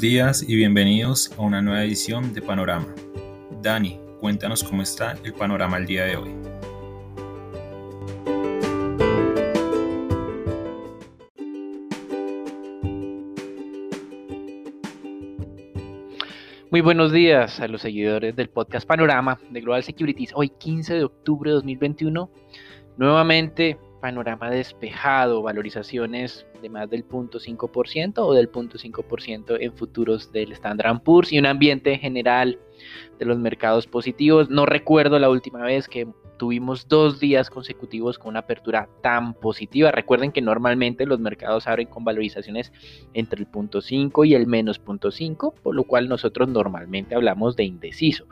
Días y bienvenidos a una nueva edición de Panorama. Dani, cuéntanos cómo está el panorama el día de hoy. Muy buenos días a los seguidores del podcast Panorama de Global Securities. Hoy 15 de octubre de 2021, nuevamente panorama despejado, valorizaciones de más del 0.5% o del 0.5% en futuros del Standard Poor's y un ambiente general de los mercados positivos. No recuerdo la última vez que tuvimos dos días consecutivos con una apertura tan positiva. Recuerden que normalmente los mercados abren con valorizaciones entre el 0.5 y el menos 0.5, por lo cual nosotros normalmente hablamos de indeciso.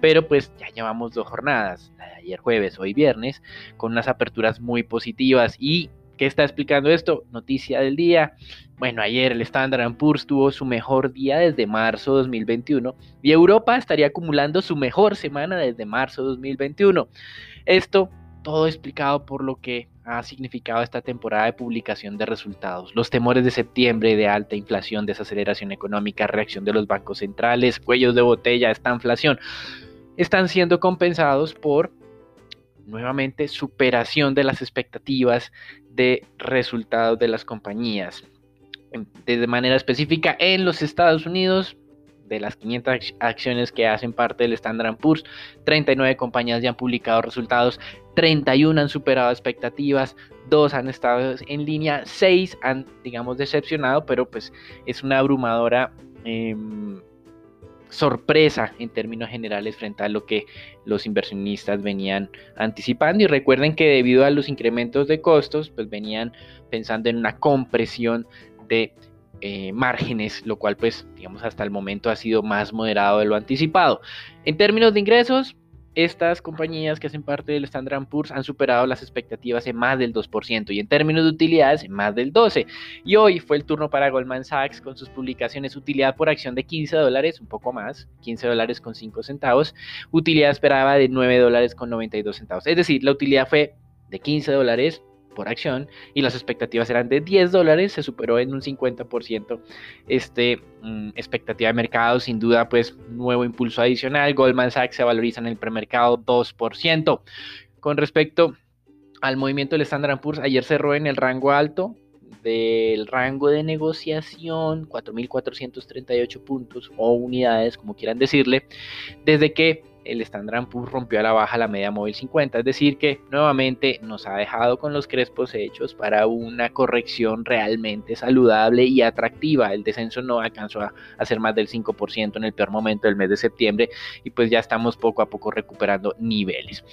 Pero pues ya llevamos dos jornadas, la de ayer jueves, hoy viernes, con unas aperturas muy positivas y ¿Qué está explicando esto? Noticia del día. Bueno, ayer el Standard Poor's tuvo su mejor día desde marzo 2021 y Europa estaría acumulando su mejor semana desde marzo 2021. Esto todo explicado por lo que ha significado esta temporada de publicación de resultados. Los temores de septiembre de alta inflación, desaceleración económica, reacción de los bancos centrales, cuellos de botella, esta inflación, están siendo compensados por nuevamente superación de las expectativas de resultados de las compañías. De manera específica, en los Estados Unidos, de las 500 acciones que hacen parte del Standard Poor's, 39 compañías ya han publicado resultados, 31 han superado expectativas, 2 han estado en línea, 6 han, digamos, decepcionado, pero pues es una abrumadora em, sorpresa en términos generales frente a lo que los inversionistas venían anticipando y recuerden que debido a los incrementos de costos pues venían pensando en una compresión de eh, márgenes, lo cual pues digamos hasta el momento ha sido más moderado de lo anticipado. En términos de ingresos, estas compañías que hacen parte del Standard Poor's han superado las expectativas en más del 2% y en términos de utilidades en más del 12%. Y hoy fue el turno para Goldman Sachs con sus publicaciones utilidad por acción de 15 dólares, un poco más, 15 dólares con 5 centavos, utilidad esperaba de 9 dólares con 92 centavos. Es decir, la utilidad fue de 15 dólares por acción y las expectativas eran de 10 dólares, se superó en un 50% este, mm, expectativa de mercado, sin duda pues nuevo impulso adicional, Goldman Sachs se valoriza en el premercado 2%. Con respecto al movimiento del Standard Poor's, ayer cerró en el rango alto del rango de negociación, 4.438 puntos o unidades, como quieran decirle, desde que el Standard Poor's rompió a la baja la media móvil 50, es decir que nuevamente nos ha dejado con los crespos hechos para una corrección realmente saludable y atractiva. El descenso no alcanzó a, ser más del 5% en el peor momento del mes de septiembre y pues ya estamos poco a poco recuperando niveles.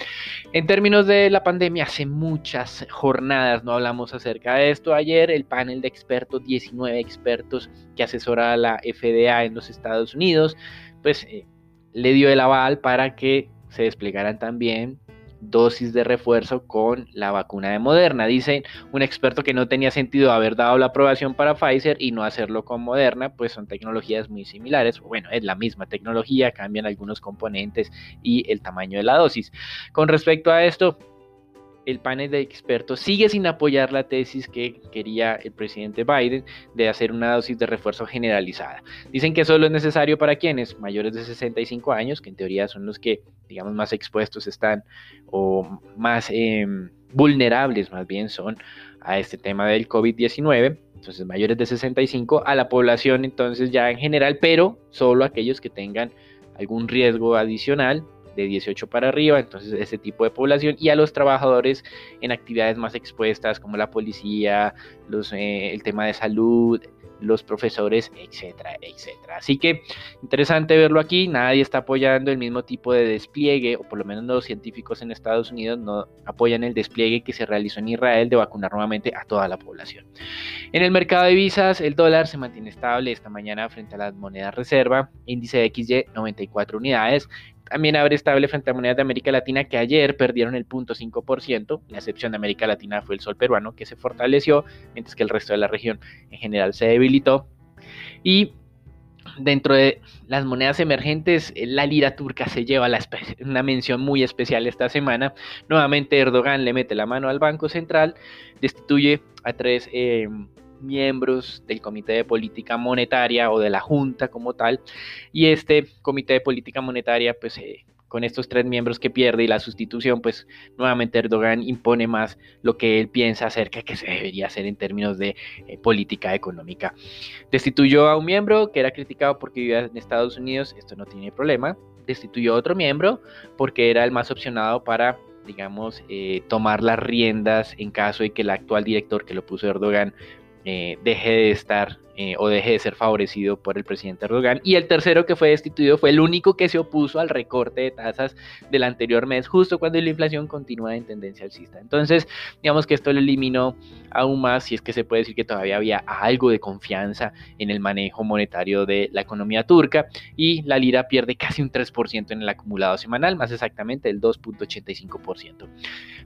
En términos de la pandemia, hace muchas jornadas no hablamos acerca de esto. Ayer el panel de expertos, 19 expertos que asesora a la FDA en los Estados Unidos, pues eh, le dio el aval para que se desplegaran también dosis de refuerzo con la vacuna de Moderna. Dice un experto que no tenía sentido haber dado la aprobación para Pfizer y no hacerlo con Moderna, pues son tecnologías muy similares. Bueno, es la misma tecnología, cambian algunos componentes y el tamaño de la dosis. Con respecto a esto, el panel de expertos sigue sin apoyar la tesis que quería el presidente Biden de hacer una dosis de refuerzo generalizada. Dicen que solo es necesario para quienes mayores de 65 años, que en teoría son los que, digamos, más expuestos están o más em, vulnerables más bien son a este tema del COVID-19, entonces mayores de 65, a la población entonces ya en general, pero solo aquellos que tengan algún riesgo adicional de 18 para arriba, entonces ese tipo de población, y a los trabajadores en actividades más expuestas como la policía, los, eh, el tema de salud, los profesores, etcétera, etcétera. Así que interesante verlo aquí, nadie está apoyando el mismo tipo de despliegue, o por lo menos los científicos en Estados Unidos no apoyan el despliegue que se realizó en Israel de vacunar nuevamente a toda la población. En el mercado de divisas, el dólar se mantiene estable esta mañana frente a las monedas reserva, índice de XY 94 unidades, también abre estable frente a monedas de América Latina que ayer perdieron el 0.5%. La excepción de América Latina fue el sol peruano que se fortaleció, mientras que el resto de la región en general se debilitó. Y dentro de las monedas emergentes, la lira turca se lleva una mención muy especial esta semana. Nuevamente Erdogan le mete la mano al Banco Central, destituye a tres... Eh, miembros del Comité de Política Monetaria o de la Junta como tal, y este Comité de Política Monetaria pues eh, con estos tres miembros que pierde y la sustitución, pues nuevamente Erdogan impone más lo que él piensa acerca de que se debería hacer en términos de eh, política económica. Destituyó a un miembro que era criticado porque vivía en Estados Unidos, esto no tiene problema. Destituyó a otro miembro porque era el más opcionado para digamos, eh, tomar las riendas en caso de que el actual director que lo puso Erdogan eh, deje de estar eh, o deje de ser favorecido por el presidente Erdogan. Y el tercero que fue destituido fue el único que se opuso al recorte de tasas del anterior mes, justo cuando la inflación continúa en tendencia alcista. Entonces, digamos que esto lo eliminó aún más, si es que se puede decir que todavía había algo de confianza en el manejo monetario de la economía turca y la lira pierde casi un 3% en el acumulado semanal, más exactamente el 2.85%.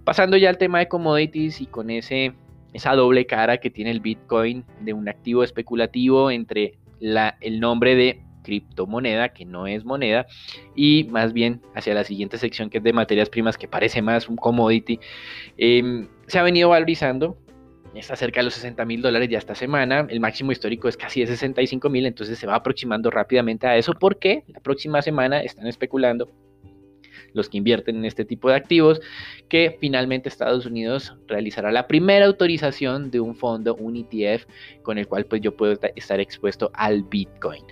Pasando ya al tema de commodities y con ese esa doble cara que tiene el Bitcoin de un activo especulativo entre la, el nombre de criptomoneda, que no es moneda, y más bien hacia la siguiente sección que es de materias primas, que parece más un commodity, em, se ha venido valorizando. Está cerca de los 60 mil dólares ya esta semana. El máximo histórico es casi de 65 mil, entonces se va aproximando rápidamente a eso porque la próxima semana están especulando los que invierten en este tipo de activos, que finalmente Estados Unidos realizará la primera autorización de un fondo, un ETF, con el cual pues yo puedo estar expuesto al Bitcoin.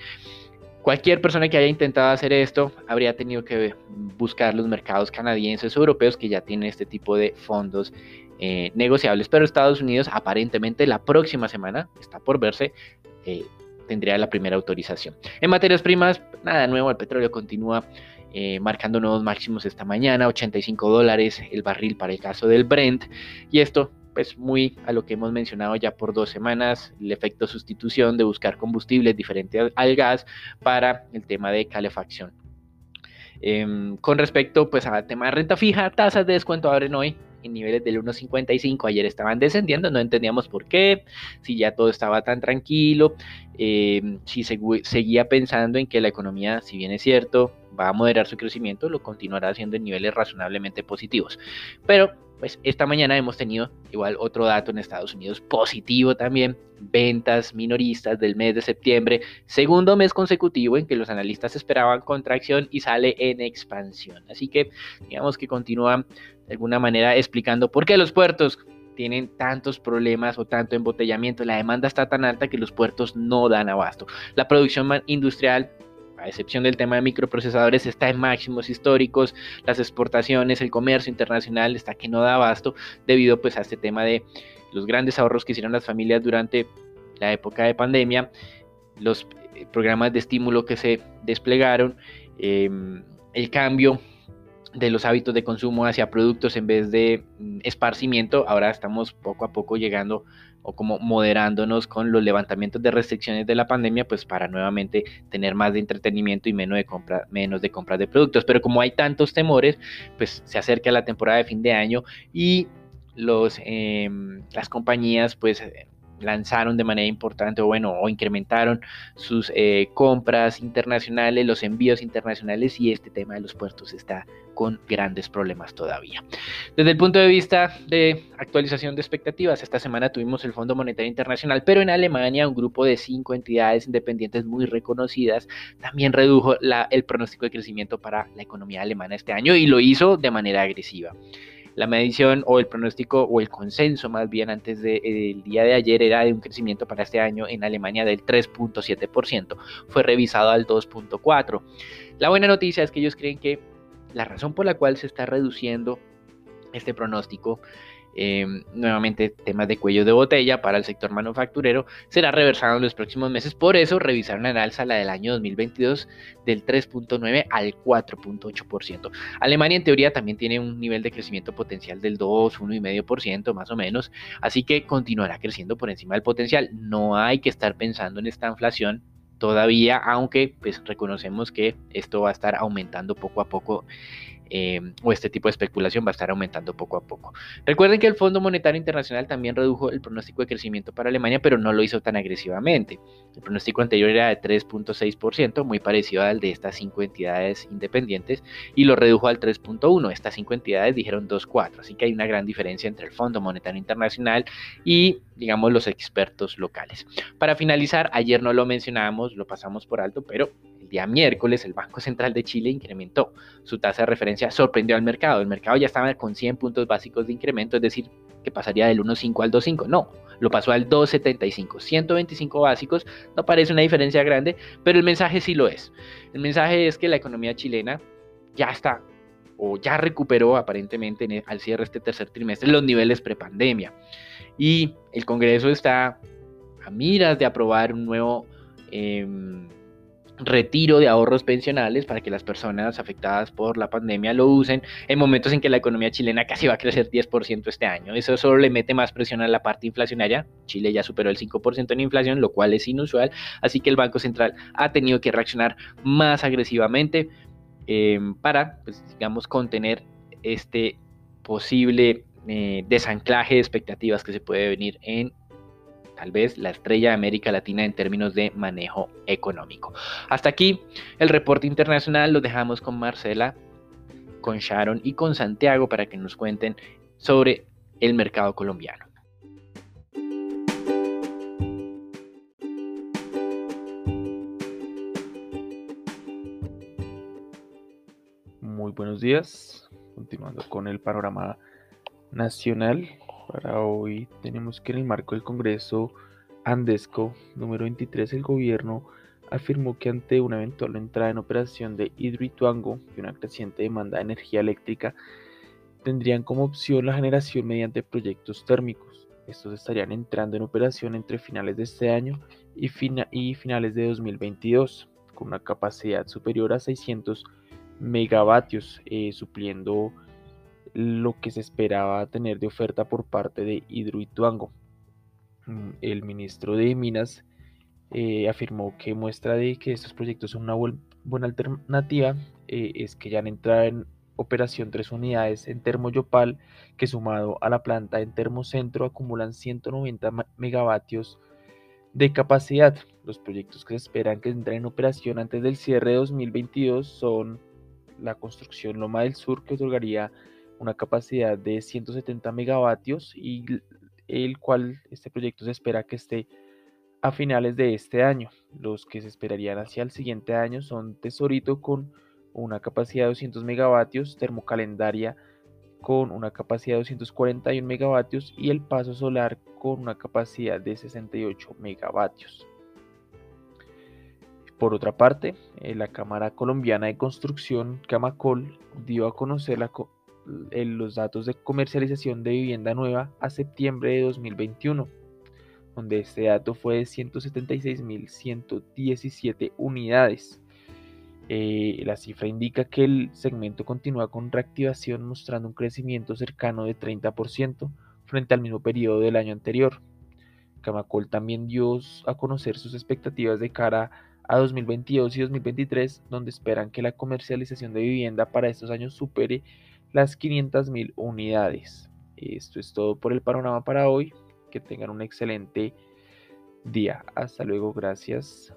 Cualquier persona que haya intentado hacer esto habría tenido que buscar los mercados canadienses o europeos que ya tienen este tipo de fondos eh, negociables, pero Estados Unidos aparentemente la próxima semana, está por verse, eh, tendría la primera autorización. En materias primas, nada nuevo, el petróleo continúa eh, marcando nuevos máximos esta mañana, 85 dólares el barril para el caso del Brent. Y esto, pues muy a lo que hemos mencionado ya por dos semanas, el efecto sustitución de buscar combustibles diferentes al gas para el tema de calefacción. Em, con respecto pues al tema de renta fija, tasas de descuento abren hoy en niveles del 1.55, ayer estaban descendiendo, no entendíamos por qué, si ya todo estaba tan tranquilo, em, si seguía pensando en que la economía, si bien es cierto, va a moderar su crecimiento, lo continuará haciendo en niveles razonablemente positivos. Pero pues esta mañana hemos tenido igual otro dato en Estados Unidos positivo también, ventas minoristas del mes de septiembre, segundo mes consecutivo en que los analistas esperaban contracción y sale en expansión. Así que digamos que continúa de alguna manera explicando por qué los puertos tienen tantos problemas o tanto embotellamiento, la demanda está tan alta que los puertos no dan abasto. La producción industrial a excepción del tema de microprocesadores, está en máximos históricos, las exportaciones, el comercio internacional está que no da abasto debido pues a este tema de los grandes ahorros que hicieron las familias durante la época de pandemia, los eh, programas de estímulo que se desplegaron, em, el cambio de los hábitos de consumo hacia productos en vez de mm, esparcimiento. Ahora estamos poco a poco llegando o como moderándonos con los levantamientos de restricciones de la pandemia, pues para nuevamente tener más de entretenimiento y menos de compra, menos de compras de productos. Pero como hay tantos temores, pues se acerca la temporada de fin de año y los, em, las compañías pues lanzaron de manera importante o bueno o incrementaron sus eh, compras internacionales, los envíos internacionales y este tema de los puertos está con grandes problemas todavía. Desde el punto de vista de actualización de expectativas, esta semana tuvimos el Fondo Monetario Internacional, pero en Alemania un grupo de cinco entidades independientes muy reconocidas también redujo el pronóstico de crecimiento para la economía alemana este año y lo hizo de manera agresiva. La medición o el pronóstico o el consenso más bien antes del día de ayer era de un crecimiento para este año en Alemania del 3.7%. Fue revisado al 2.4%. La buena noticia es que ellos creen que la razón por la cual se está reduciendo este pronóstico Em, nuevamente temas de cuello de botella para el sector manufacturero será reversado en los próximos meses. Por eso revisaron en alza la del año 2022 del 3.9 al 4.8%. Alemania en teoría también tiene un nivel de crecimiento potencial del 2, 1,5% más o menos. Así que continuará creciendo por encima del potencial. No hay que estar pensando en esta inflación todavía, aunque pues reconocemos que esto va a estar aumentando poco a poco eh, o este tipo de especulación va a estar aumentando poco a poco. Recuerden que el Fondo Monetario Internacional también redujo el pronóstico de crecimiento para Alemania, pero no lo hizo tan agresivamente. El pronóstico anterior era de 3.6%, muy parecido al de estas cinco entidades independientes, y lo redujo al 3.1%. Estas cinco entidades dijeron 2.4%, así que hay una gran diferencia entre el Fondo Monetario Internacional y, digamos, los expertos locales. Para finalizar, ayer no lo mencionábamos, lo pasamos por alto, pero día miércoles el Banco Central de Chile incrementó su tasa de referencia, sorprendió al mercado. El mercado ya estaba con 100 puntos básicos de incremento, es decir, que pasaría del 1.5 al 2.5. No, lo pasó al 2.75. 125 básicos, no parece una diferencia grande, pero el mensaje sí lo es. El mensaje es que la economía chilena ya está o ya recuperó aparentemente e, al cierre este tercer trimestre los niveles prepandemia. Y el Congreso está a miras de aprobar un nuevo em, retiro de ahorros pensionales para que las personas afectadas por la pandemia lo usen en momentos en que la economía chilena casi va a crecer 10% este año. Eso solo le mete más presión a la parte inflacionaria. Chile ya superó el 5% en inflación, lo cual es inusual, así que el Banco Central ha tenido que reaccionar más agresivamente em, para, pues, digamos, contener este posible eh, desanclaje de expectativas que se puede venir en tal vez la estrella de América Latina en términos de manejo económico. Hasta aquí el reporte internacional, lo dejamos con Marcela, con Sharon y con Santiago para que nos cuenten sobre el mercado colombiano. Muy buenos días, continuando con el panorama nacional para hoy tenemos que en el marco del Congreso Andesco número 23 el gobierno afirmó que ante una eventual entrada en operación de Hidroituango y una creciente demanda de energía eléctrica tendrían como opción la generación mediante proyectos térmicos. Estos estarían entrando en operación entre finales de este año y, y finales de 2022 con una capacidad superior a 600 megavatios, eh, supliendo lo que se esperaba tener de oferta por parte de Hidroituango. Mm, el ministro de Minas eh, afirmó que muestra de que estos proyectos son una buena alternativa eh, es que ya han entrado en operación tres unidades en Termoyopal que sumado a la planta en Termocentro acumulan 190 megavatios de capacidad. Los proyectos que se esperan que entren en operación antes del cierre de 2022 son la construcción Loma del Sur que otorgaría una capacidad de 170 megavatios y el cual este proyecto se espera que esté a finales de este año. Los que se esperarían hacia el siguiente año son Tesorito con una capacidad de 200 megavatios, Termocalendaria con una capacidad de 241 megavatios y el Paso Solar con una capacidad de 68 megavatios. Por otra parte, eh, la Cámara Colombiana de Construcción, Camacol, dio a conocer la, los datos de comercialización de vivienda nueva a septiembre de 2021, donde este dato fue de 176.117 unidades. Eh, la cifra indica que el segmento continúa con reactivación mostrando un crecimiento cercano de 30% frente al mismo periodo del año anterior. Camacol también dio a conocer sus expectativas de cara a 2022 y 2023, donde esperan que la comercialización de vivienda para estos años supere las 500.000 unidades. Esto es todo por el panorama para hoy. Que tengan un excelente día. Hasta luego, gracias.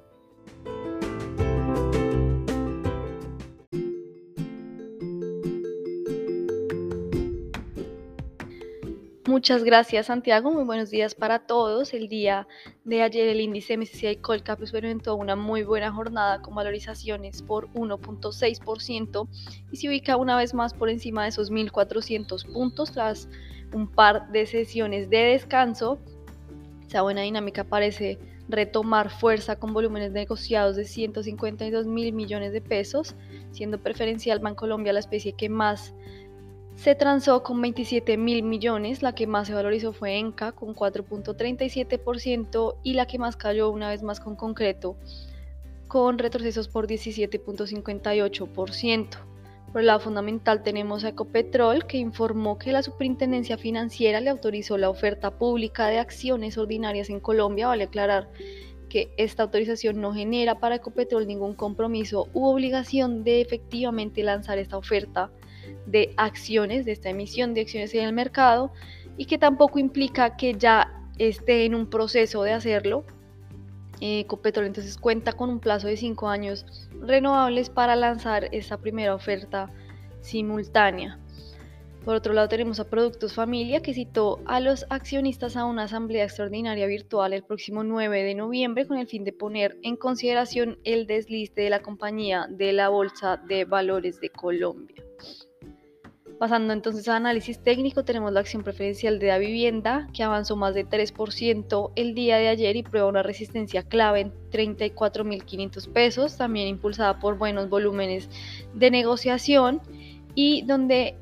Muchas gracias Santiago, muy buenos días para todos. El día de ayer el índice MSCI Colcap experimentó una muy buena jornada con valorizaciones por 1.6% y se ubica una vez más por encima de esos 1.400 puntos tras un par de sesiones de descanso. Esa buena dinámica parece retomar fuerza con volúmenes negociados de 152 mil millones de pesos, siendo preferencial Bancolombia la especie que más se transó con 27 mil millones, la que más se valorizó fue Enca con 4.37% y la que más cayó una vez más con concreto con retrocesos por 17.58%. Por el lado fundamental tenemos a Ecopetrol que informó que la Superintendencia Financiera le autorizó la oferta pública de acciones ordinarias en Colombia. Vale aclarar que esta autorización no genera para Ecopetrol ningún compromiso u obligación de efectivamente lanzar esta oferta de acciones, de esta emisión de acciones en el mercado y que tampoco implica que ya esté en un proceso de hacerlo. Eh, Ecopetrol entonces cuenta con un plazo de 5 años renovables para lanzar esta primera oferta simultánea. Por otro lado tenemos a Productos Familia que citó a los accionistas a una asamblea extraordinaria virtual el próximo 9 de noviembre con el fin de poner en consideración el desliste de la compañía de la Bolsa de Valores de Colombia. Pasando entonces a análisis técnico, tenemos la acción preferencial de la vivienda que avanzó más de 3% el día de ayer y prueba una resistencia clave en 34.500 pesos, también impulsada por buenos volúmenes de negociación y donde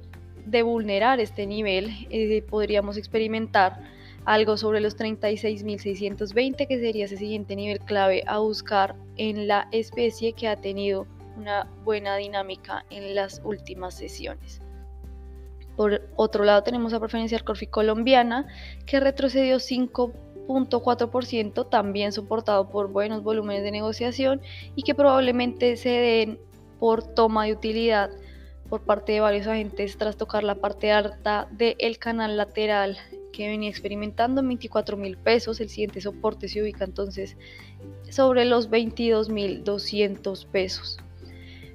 de vulnerar este nivel eh, podríamos experimentar algo sobre los 36.620 que sería ese siguiente nivel clave a buscar en la especie que ha tenido una buena dinámica en las últimas sesiones. Por otro lado tenemos a preferencia Corfi colombiana que retrocedió 5.4%, también soportado por buenos volúmenes de negociación y que probablemente se den por toma de utilidad por parte de varios agentes tras tocar la parte alta del canal lateral que venía experimentando en 24 mil pesos. El siguiente soporte se ubica entonces sobre los 22 mil 200 pesos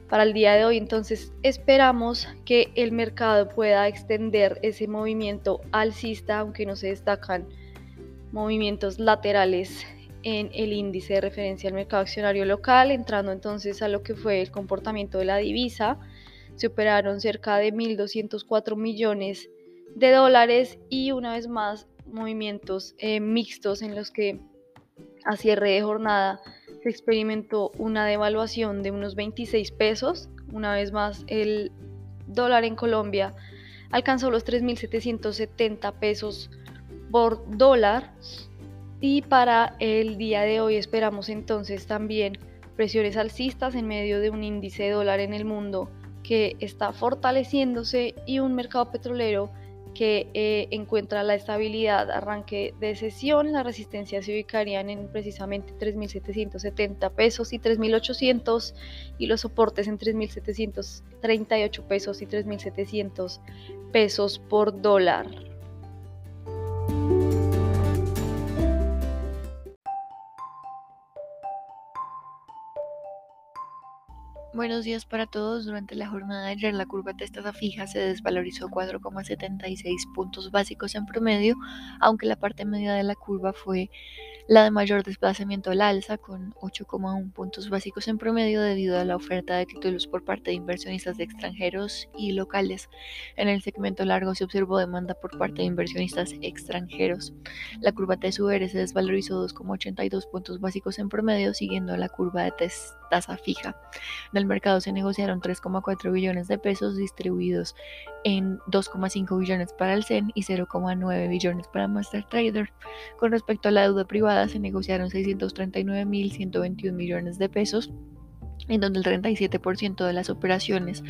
para el día de hoy. Entonces esperamos que el mercado pueda extender ese movimiento alcista, aunque no se destacan movimientos laterales en el índice de referencia al mercado accionario local, entrando entonces a lo que fue el comportamiento de la divisa. Se operaron cerca de 1.204 millones de dólares y una vez más movimientos eh, mixtos en los que a cierre de jornada se experimentó una devaluación de unos 26 pesos. Una vez más, el dólar en Colombia alcanzó los 3.770 pesos por dólar. Y para el día de hoy esperamos entonces también presiones alcistas en medio de un índice de dólar en el mundo que está fortaleciéndose y un mercado petrolero que eh, encuentra la estabilidad arranque de sesión. La resistencia se ubicarían en precisamente 3.770 pesos y 3.800 y los soportes en 3.738 pesos y 3.700 pesos por dólar. Buenos días para todos. Durante la jornada de ayer la curva de tasa fija se desvalorizó 4,76 puntos básicos en promedio, aunque la parte media de la curva fue la de mayor desplazamiento al alza, con 8,1 puntos básicos en promedio debido a la oferta de títulos por parte de inversionistas de extranjeros y locales. En el segmento largo se observó demanda por parte de inversionistas extranjeros. La curva TSUR se desvalorizó 2,82 puntos básicos en promedio, siguiendo la curva de tasa fija. En el mercado se negociaron 3,4 billones de pesos distribuidos en 2,5 billones para el CEN y 0,9 billones para Master Trader. Con respecto a la deuda privada, se negociaron 639.121 millones de pesos, en donde el 37% de las operaciones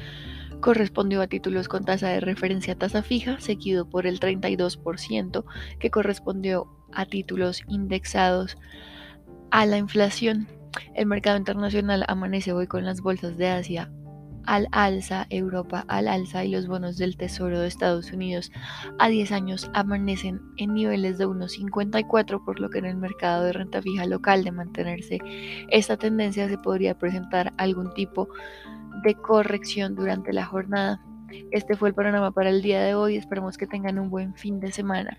correspondió a títulos con tasa de referencia tasa fija, seguido por el 32% que correspondió a títulos indexados a la inflación. El mercado internacional amanece hoy con las bolsas de Asia al alza, Europa al alza y los bonos del Tesoro de Estados Unidos a 10 años amanecen en niveles de 1,54, por lo que en el mercado de renta fija local de mantenerse esta tendencia se podría presentar algún tipo de corrección durante la jornada. Este fue el panorama para el día de hoy, esperamos que tengan un buen fin de semana.